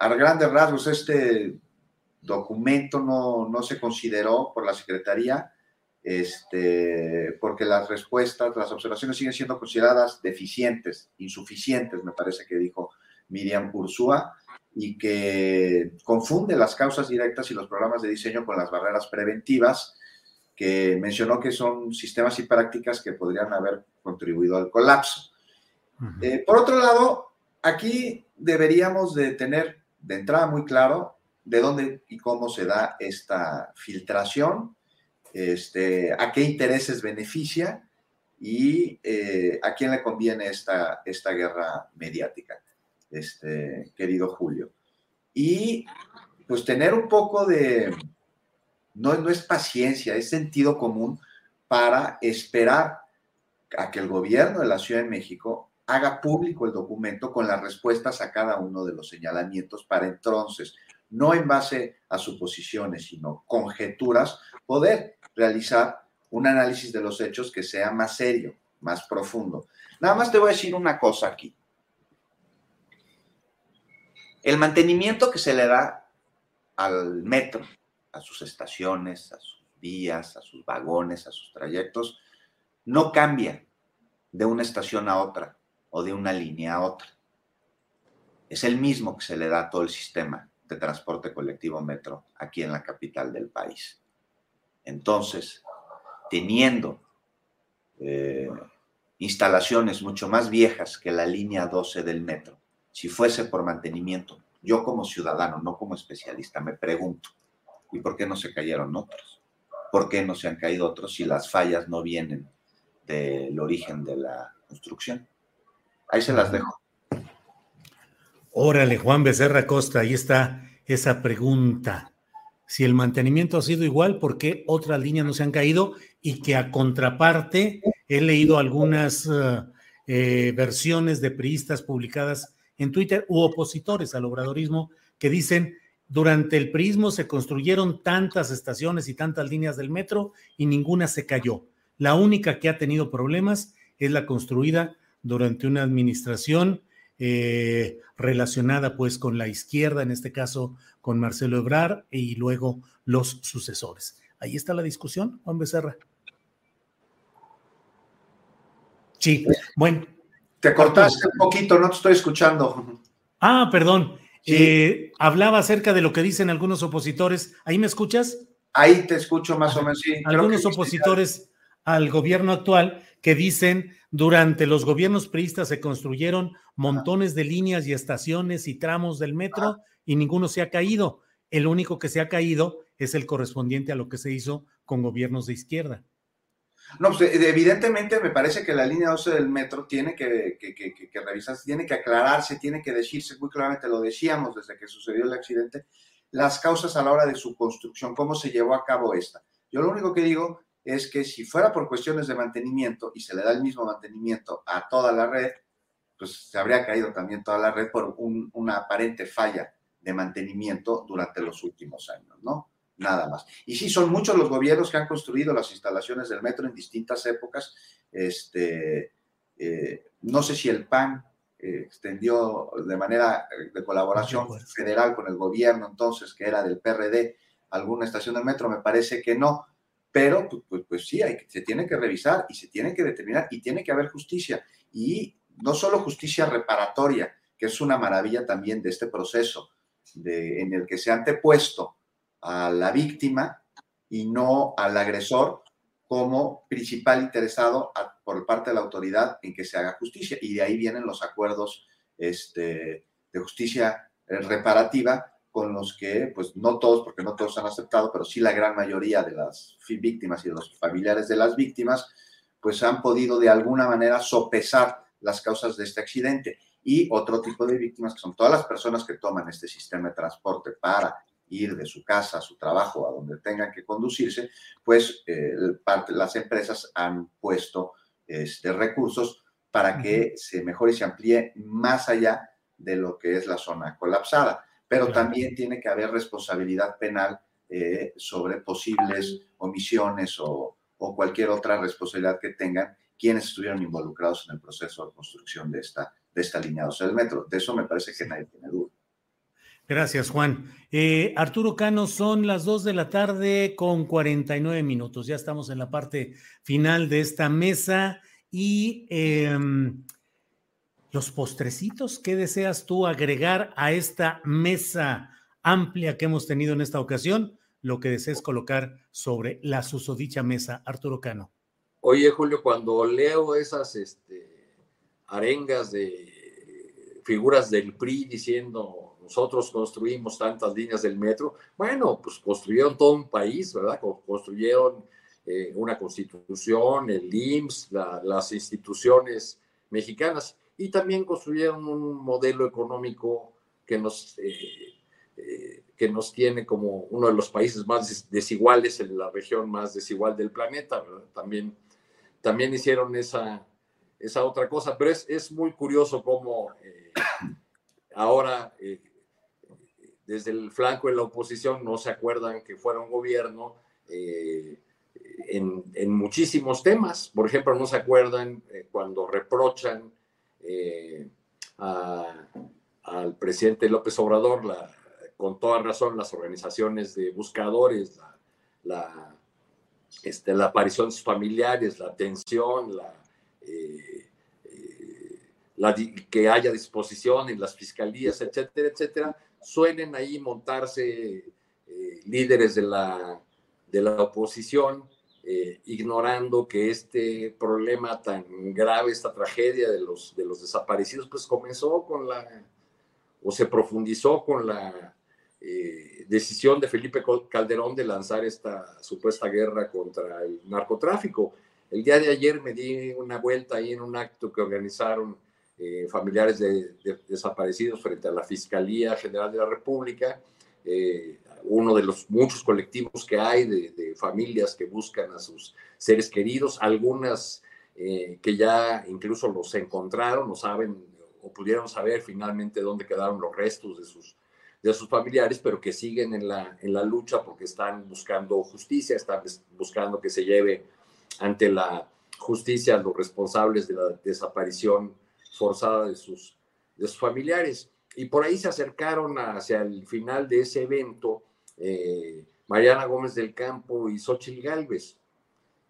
C: a grandes rasgos, este documento no, no se consideró por la Secretaría, este, porque las respuestas, las observaciones siguen siendo consideradas deficientes, insuficientes, me parece que dijo Miriam Ursúa, y que confunde las causas directas y los programas de diseño con las barreras preventivas, que mencionó que son sistemas y prácticas que podrían haber contribuido al colapso. Eh, por otro lado, aquí deberíamos de tener de entrada muy claro de dónde y cómo se da esta filtración, este, a qué intereses beneficia y eh, a quién le conviene esta, esta guerra mediática, este, querido Julio. Y pues tener un poco de, no, no es paciencia, es sentido común para esperar a que el gobierno de la Ciudad de México haga público el documento con las respuestas a cada uno de los señalamientos para entonces no en base a suposiciones, sino conjeturas, poder realizar un análisis de los hechos que sea más serio, más profundo. Nada más te voy a decir una cosa aquí. El mantenimiento que se le da al metro, a sus estaciones, a sus vías, a sus vagones, a sus trayectos, no cambia de una estación a otra o de una línea a otra. Es el mismo que se le da a todo el sistema de transporte colectivo metro aquí en la capital del país. Entonces, teniendo eh, instalaciones mucho más viejas que la línea 12 del metro, si fuese por mantenimiento, yo como ciudadano, no como especialista, me pregunto, ¿y por qué no se cayeron otros? ¿Por qué no se han caído otros si las fallas no vienen del origen de la construcción? Ahí se las dejo.
A: Órale, Juan Becerra Costa, ahí está esa pregunta. Si el mantenimiento ha sido igual, ¿por qué otras líneas no se han caído? Y que a contraparte he leído algunas eh, eh, versiones de priistas publicadas en Twitter u opositores al obradorismo que dicen durante el prismo se construyeron tantas estaciones y tantas líneas del metro y ninguna se cayó. La única que ha tenido problemas es la construida durante una administración eh, relacionada pues con la izquierda, en este caso con Marcelo Ebrar y luego los sucesores. Ahí está la discusión, Juan Becerra. Sí, bueno.
C: Te cortaste un poquito, no te estoy escuchando.
A: Ah, perdón. Eh, hablaba acerca de lo que dicen algunos opositores. ¿Ahí me escuchas?
C: Ahí te escucho más o menos, sí.
A: Algunos opositores al gobierno actual que dicen durante los gobiernos priistas se construyeron montones de líneas y estaciones y tramos del metro y ninguno se ha caído. El único que se ha caído es el correspondiente a lo que se hizo con gobiernos de izquierda.
C: No, pues evidentemente me parece que la línea 12 del metro tiene que, que, revisarse, tiene que aclararse, tiene que decirse muy claramente, lo decíamos desde que sucedió el accidente, las causas a la hora de su construcción, cómo se llevó a cabo esta. Yo lo único que digo es que si fuera por cuestiones de mantenimiento y se le da el mismo mantenimiento a toda la red, pues se habría caído también toda la red por una aparente falla de mantenimiento durante los últimos años, ¿no? Nada más. Y sí, son muchos los gobiernos que han construido las instalaciones del metro en distintas épocas. Este, eh, no sé si el PAN eh, extendió de manera eh, de colaboración federal con el gobierno entonces, que era del PRD, alguna estación del metro, me parece que no, pero pues, pues, pues sí, hay, se tiene que revisar y se tiene que determinar y tiene que haber justicia. Y no solo justicia reparatoria, que es una maravilla también de este proceso, de, en el que se ha antepuesto a la víctima y no al agresor como principal interesado por parte de la autoridad en que se haga justicia. Y de ahí vienen los acuerdos este, de justicia eh, reparativa con los que, pues no todos, porque no todos han aceptado, pero sí la gran mayoría de las víctimas y de los familiares de las víctimas, pues han podido de alguna manera sopesar las causas de este accidente. Y otro tipo de víctimas, que son todas las personas que toman este sistema de transporte para ir de su casa a su trabajo, a donde tengan que conducirse, pues eh, las empresas han puesto este, recursos para que se mejore y se amplíe más allá de lo que es la zona colapsada pero también tiene que haber responsabilidad penal eh, sobre posibles omisiones o, cualquier otra responsabilidad que tengan quienes estuvieron involucrados en el proceso de construcción de esta, de esta línea 12 del metro. De eso me parece que nadie tiene duda.
A: Gracias, Juan. Eh, Arturo Cano, son las 2 de la tarde con 49 minutos. Ya estamos en la parte final de esta mesa y em, los postrecitos, ¿qué deseas tú agregar a esta mesa amplia que hemos tenido en esta ocasión? Lo que desees colocar sobre la susodicha mesa, Arturo Cano.
B: Oye, Julio, cuando leo esas este, arengas de figuras del PRI diciendo nosotros construimos tantas líneas del metro, bueno, pues construyeron todo un país, ¿verdad? Construyeron eh, una constitución, el IMSS, las instituciones mexicanas y también construyeron un modelo económico que nos, eh, eh, que nos tiene como uno de los países más desiguales, en la región más desigual del planeta. También, también hicieron esa, esa otra cosa, pero es, es muy curioso cómo eh, ahora desde el flanco de la oposición no se acuerdan que fueron gobierno en, en, muchísimos temas. Por ejemplo, no se acuerdan cuando reprochan eh, al presidente López Obrador, la, con toda razón, las organizaciones de buscadores, la, este, la aparición de sus familiares, la atención, la, eh, eh, que haya disposición en las fiscalías, etcétera, etcétera, suelen ahí montarse líderes de la, de la oposición, eh, ignorando que este problema tan grave, esta tragedia de los, de los desaparecidos, pues comenzó con la, o se profundizó con la eh, decisión de Felipe Calderón de lanzar esta supuesta guerra contra el narcotráfico. El día de ayer me di una vuelta ahí en un acto que organizaron eh, familiares de, desaparecidos frente a la Fiscalía General de la República, uno de los muchos colectivos que hay de, familias que buscan a sus seres queridos, algunas eh, que ya incluso los encontraron o saben o pudieron saber finalmente dónde quedaron los restos de sus, de sus familiares, pero que siguen en la, en la lucha porque están buscando justicia, están buscando que se lleve ante la justicia a los responsables de la desaparición forzada de sus, de sus familiares. Y por ahí se acercaron hacia el final de ese evento eh, Mariana Gómez del Campo y Xochitl Galvez.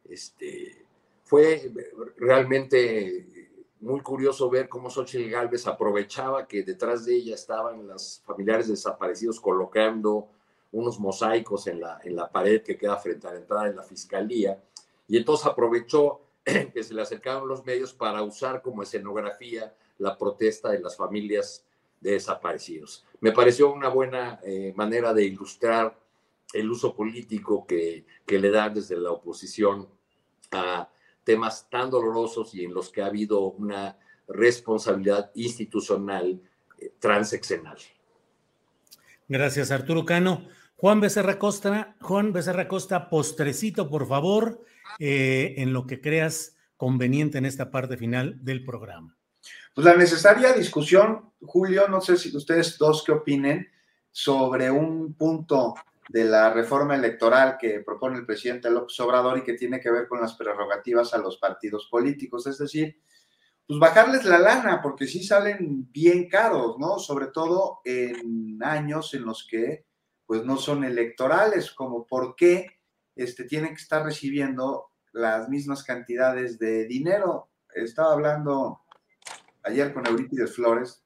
B: Este, fue realmente muy curioso ver cómo Xochitl Galvez aprovechaba que detrás de ella estaban las familiares desaparecidos colocando unos mosaicos en la, en la pared que queda frente a la entrada de la fiscalía. Y entonces aprovechó que se le acercaron los medios para usar como escenografía la protesta de las familias de desaparecidos. Me pareció una buena eh, manera de ilustrar el uso político que, que le dan desde la oposición a temas tan dolorosos y en los que ha habido una responsabilidad institucional eh, transeccional.
A: Gracias, Arturo Cano. Juan Becerra Costa, Juan Becerra Costa, postrecito, por favor, eh, en lo que creas conveniente en esta parte final del programa.
C: Pues la necesaria discusión, Julio, no sé si ustedes dos qué opinen sobre un punto de la reforma electoral que propone el presidente López Obrador y que tiene que ver con las prerrogativas a los partidos políticos, es decir, pues bajarles la lana, porque sí salen bien caros, ¿no? Sobre todo en años en los que pues no son electorales, como por qué este, tienen que estar recibiendo las mismas cantidades de dinero. Estaba hablando ayer con Eurípides Flores,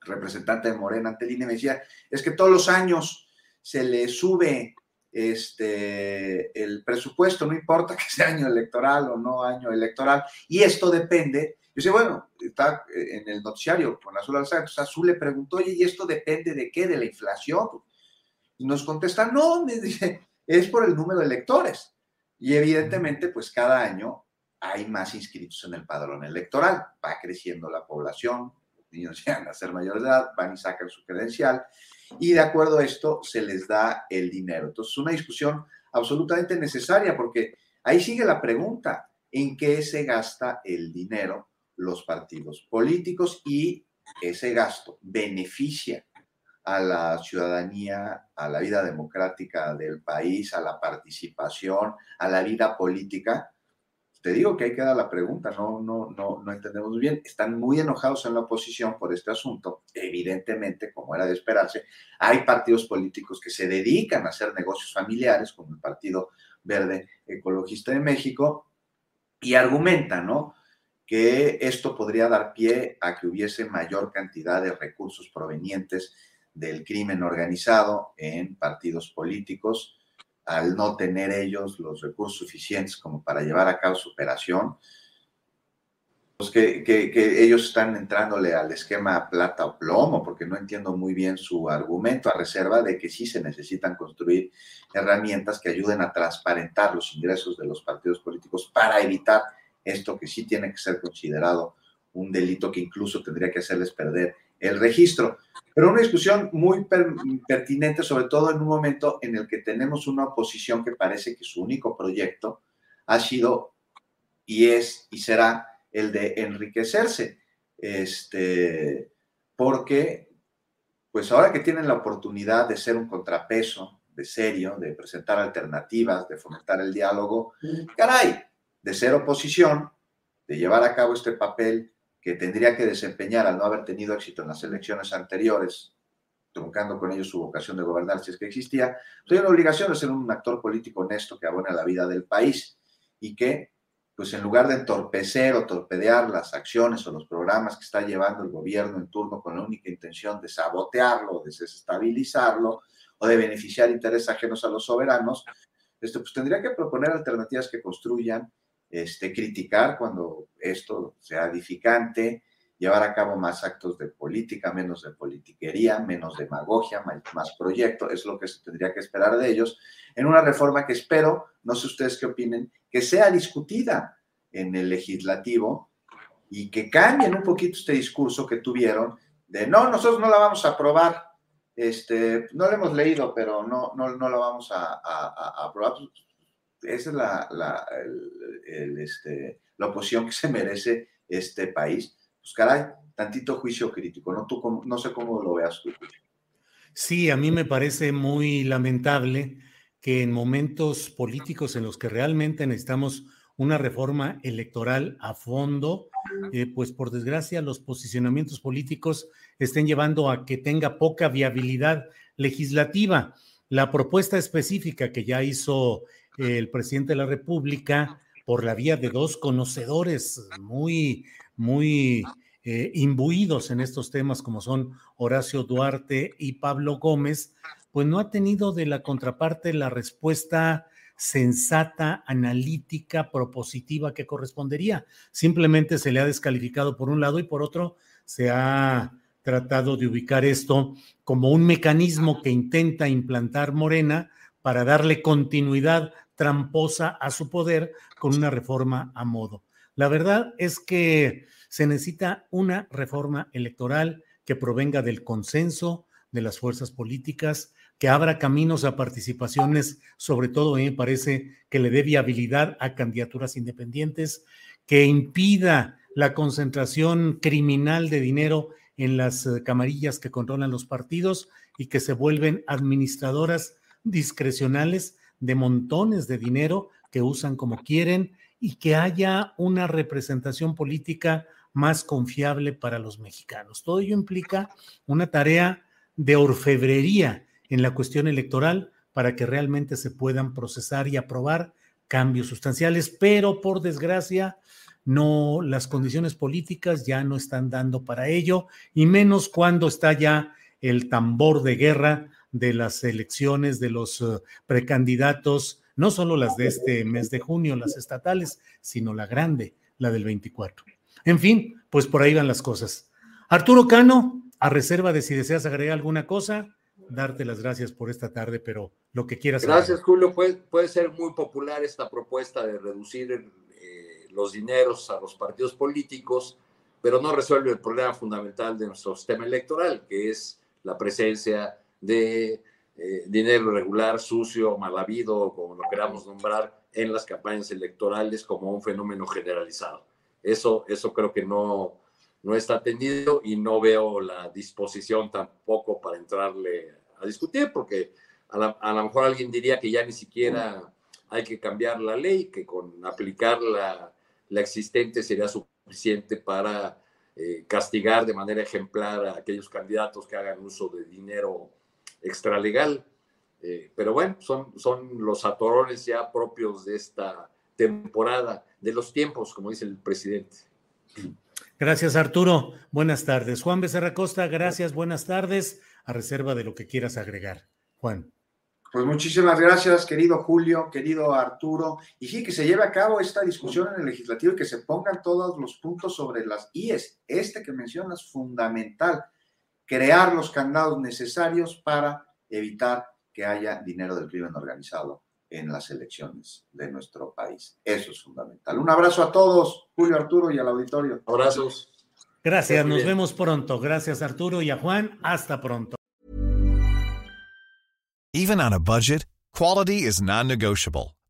C: representante de Morena ante el INE, me decía, es que todos los años se le sube este, el presupuesto, no importa que sea año electoral o no año electoral, y esto depende. Yo sé, bueno, está en el noticiario con Azul Alzada, Azul le preguntó, oye, ¿y esto depende de qué? ¿De la inflación? Y nos contesta, no, me dice, es por el número de electores. Y evidentemente, pues cada año hay más inscritos en el padrón electoral, va creciendo la población, los niños llegan a ser mayores de edad, van y sacan su credencial, y de acuerdo a esto se les da el dinero. Entonces, es una discusión absolutamente necesaria porque ahí sigue la pregunta, ¿en qué se gasta el dinero los partidos políticos y ese gasto beneficia a la ciudadanía, a la vida democrática del país, a la participación, a la vida política. Te digo que ahí queda la pregunta, no, no, no, no entendemos bien. Están muy enojados en la oposición por este asunto. Evidentemente, como era de esperarse, hay partidos políticos que se dedican a hacer negocios familiares, como el Partido Verde Ecologista de México, y argumentan, ¿no? que esto podría dar pie a que hubiese mayor cantidad de recursos provenientes del crimen organizado en partidos políticos, al no tener ellos los recursos suficientes como para llevar a cabo su operación, pues que, que, ellos están entrándole al esquema plata o plomo, porque no entiendo muy bien su argumento, a reserva de que sí se necesitan construir herramientas que ayuden a transparentar los ingresos de los partidos políticos para evitar esto que sí tiene que ser considerado un delito que incluso tendría que hacerles perder el registro. Pero una discusión muy pertinente, sobre todo en un momento en el que tenemos una oposición que parece que su único proyecto ha sido y es y será el de enriquecerse. Este, porque, pues ahora que tienen la oportunidad de ser un contrapeso, de serio, de presentar alternativas, de fomentar el diálogo, caray, de ser oposición, de llevar a cabo este papel que tendría que desempeñar al no haber tenido éxito en las elecciones anteriores, truncando con ello su vocación de gobernar si es que existía, pues hay una obligación de ser un actor político honesto que abone a la vida del país y que pues en lugar de entorpecer o torpedear las acciones o los programas que está llevando el gobierno en turno con la única intención de sabotearlo, de desestabilizarlo o de beneficiar intereses ajenos a los soberanos, este, pues tendría que proponer alternativas que construyan, este, criticar cuando esto sea edificante, llevar a cabo más actos de política, menos de politiquería, menos demagogia, más, proyecto, es lo que se tendría que esperar de ellos, en una reforma que espero, no sé ustedes qué opinen, que sea discutida en el legislativo y que cambien un poquito este discurso que tuvieron de no, nosotros no la vamos a aprobar, este, no la hemos leído, pero no, no, no la vamos a, aprobar. Esa es la, la, este, la oposición que se merece este país. Pues caray, tantito juicio crítico, ¿no? Tú, no sé cómo lo veas tú.
A: Sí, a mí me parece muy lamentable que en momentos políticos en los que realmente necesitamos una reforma electoral a fondo, eh, pues por desgracia los posicionamientos políticos estén llevando a que tenga poca viabilidad legislativa. La propuesta específica que ya hizo el presidente de la República por la vía de dos conocedores muy, muy eh, imbuidos en estos temas como son Horacio Duarte y Pablo Gómez, pues no ha tenido de la contraparte la respuesta sensata, analítica, propositiva que correspondería. Simplemente se le ha descalificado por un lado y por otro se ha tratado de ubicar esto como un mecanismo que intenta implantar Morena para darle continuidad tramposa a su poder con una reforma a modo. La verdad es que se necesita una reforma electoral que provenga del consenso de las fuerzas políticas, que abra caminos a participaciones, sobre todo me parece que le dé viabilidad a candidaturas independientes, que impida la concentración criminal de dinero en las eh, camarillas que controlan los partidos y que se vuelven administradoras discrecionales de montones de dinero que usan como quieren y que haya una representación política más confiable para los mexicanos. Todo ello implica una tarea de orfebrería en la cuestión electoral para que realmente se puedan procesar y aprobar cambios sustanciales, pero por desgracia no las condiciones políticas ya no están dando para ello y menos cuando está ya el tambor de guerra de las elecciones de los eh, precandidatos, no solo las de este mes de junio, las estatales, sino la grande, la del 24. En fin, pues por ahí van las cosas. Arturo Cano, a reserva de si deseas agregar alguna cosa, darte las gracias por esta tarde, pero lo que quieras.
B: Gracias, Julio. Puede, puede, ser muy popular esta propuesta de reducir eh, los dineros a los partidos políticos, pero no resuelve el problema fundamental de nuestro sistema electoral, que es la presencia de eh, dinero irregular, sucio, mal habido, como lo queramos nombrar, en las campañas electorales como un fenómeno generalizado. Eso, eso creo que no, no está atendido y no veo la disposición tampoco para entrarle a discutir, porque a, lo mejor alguien diría que ya ni siquiera hay que cambiar la ley, que con aplicar la, la existente sería suficiente para eh, castigar de manera ejemplar a aquellos candidatos que hagan uso de dinero extralegal. Eh, pero bueno, son, son los atorones ya propios de esta temporada, de los tiempos, como dice el presidente.
A: Gracias, Arturo. Buenas tardes. Juan Becerra Costa, gracias, buenas tardes, a reserva de lo que quieras agregar. Juan.
C: Pues muchísimas gracias, querido Julio, querido Arturo. Y sí, que se lleve a cabo esta discusión en el legislativo y que se pongan todos los puntos sobre las IES. Este que mencionas, fundamental, crear los candados necesarios para evitar que haya dinero del crimen organizado en las elecciones de nuestro país. Eso es fundamental. Un abrazo a todos, Julio Arturo y al auditorio.
B: Abrazos.
A: Gracias, nos vemos pronto. Gracias Arturo y a Juan. Hasta pronto.
D: Even on a budget, quality is non-negotiable.